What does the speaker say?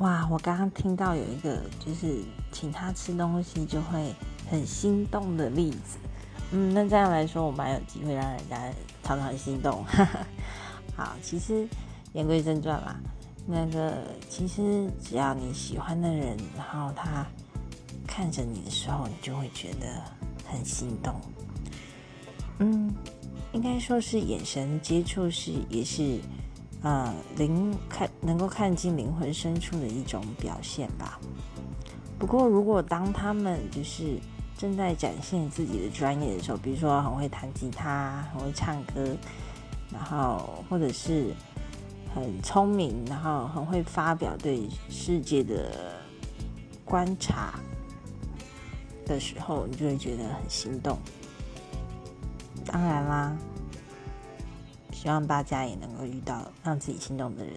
哇，我刚刚听到有一个就是请他吃东西就会很心动的例子。嗯，那这样来说，我蛮有机会让人家常常心动。好，其实言归正传啦，那个其实只要你喜欢的人，然后他看着你的时候，你就会觉得很心动。嗯，应该说是眼神接触是也是，呃，灵看能够看进灵魂深处的一种表现吧。不过，如果当他们就是正在展现自己的专业的时候，比如说很会弹吉他、很会唱歌，然后或者是很聪明，然后很会发表对世界的观察的时候，你就会觉得很心动。当然啦，希望大家也能够遇到让自己心动的人。